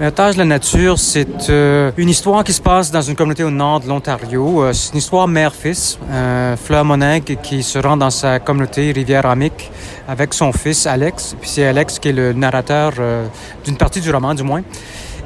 L'héritage de la nature, c'est euh, une histoire qui se passe dans une communauté au nord de l'Ontario. Euh, c'est une histoire mère-fils. Euh, Fleur Moningue qui se rend dans sa communauté Rivière-Amique avec son fils Alex. Puis c'est Alex qui est le narrateur euh, d'une partie du roman, du moins.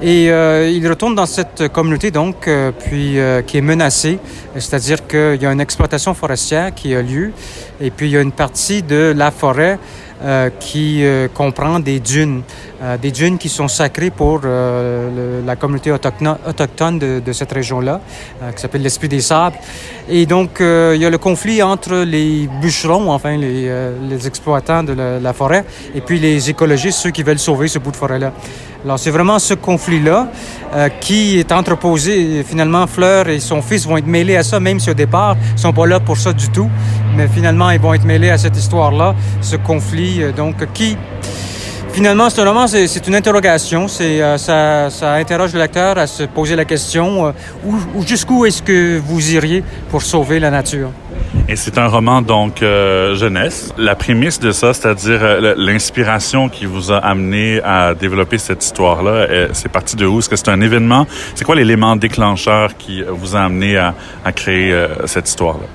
Et euh, il retourne dans cette communauté, donc, euh, puis euh, qui est menacée, c'est-à-dire qu'il y a une exploitation forestière qui a lieu, et puis il y a une partie de la forêt euh, qui euh, comprend des dunes, euh, des dunes qui sont sacrées pour la communauté autochtone, autochtone de, cette région-là, qui s'appelle l'Esprit des Sables. Et donc, il y a le conflit entre les bûcherons, enfin les, exploitants de la, la forêt, et puis les écologistes, ceux qui veulent sauver ce bout de forêt-là. Alors, c'est vraiment ce conflit-là qui est entreposé. Finalement, Fleur et son fils vont être mêlés à ça, même si au départ, ils sont pas là pour ça du tout. Mais finalement, ils vont être mêlés à cette histoire-là, ce conflit, euh, donc, qui... Finalement, un roman, c'est une interrogation. C'est, euh, ça, ça interroge le lecteur à se poser la question euh, où, où- jusqu'où est-ce que vous iriez pour sauver la nature? Et c'est un roman donc jeunesse. La prémisse de ça, c'est-à-dire l'inspiration qui vous a amené à développer cette histoire-là, c'est parti de où? Est-ce que c'est un événement? C'est quoi l'élément déclencheur qui vous a amené à, à créer cette histoire-là?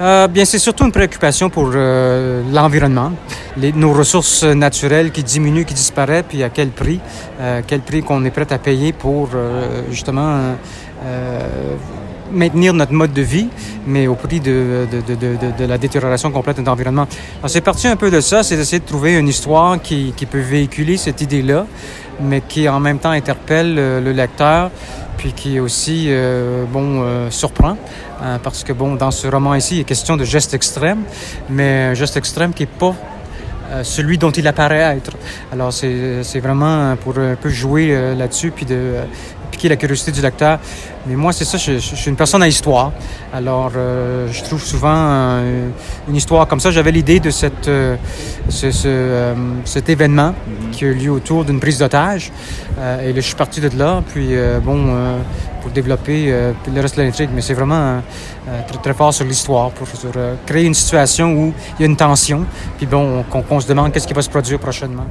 Euh, bien, c'est surtout une préoccupation pour euh, l'environnement, nos ressources naturelles qui diminuent, qui disparaissent, puis à quel prix, euh, quel prix qu'on est prêt à payer pour euh, justement maintenir notre mode de vie, mais au prix de, la détérioration complète de l'environnement. Alors, c'est parti un peu de ça, c'est d'essayer de trouver une histoire qui, peut véhiculer cette idée-là, mais qui en même temps interpelle le lecteur, puis qui aussi, euh, bon, euh, surprend. Euh, parce que, bon, dans ce roman ici, il est question de gestes extrêmes, mais un geste extrême qui n'est pas euh, celui dont il apparaît être. Alors, c'est c'est vraiment pour un peu jouer euh, là-dessus, puis de euh, piquer la curiosité du lecteur. Mais moi, c'est ça, je, je- je suis une personne à histoire. Alors, euh, je trouve souvent euh, une histoire comme ça. J'avais l'idée de cette, euh, ce, ce, cet événement qui a eu lieu autour d'une prise d'otage. Et là, je suis parti de là, puis bon, pour développer le reste de l'intrigue. Mais c'est vraiment très, très fort sur l'histoire, pour sur, créer une situation où il y a une tension, puis bon, qu'on qu'on se demande qu'est-ce qui va se produire prochainement.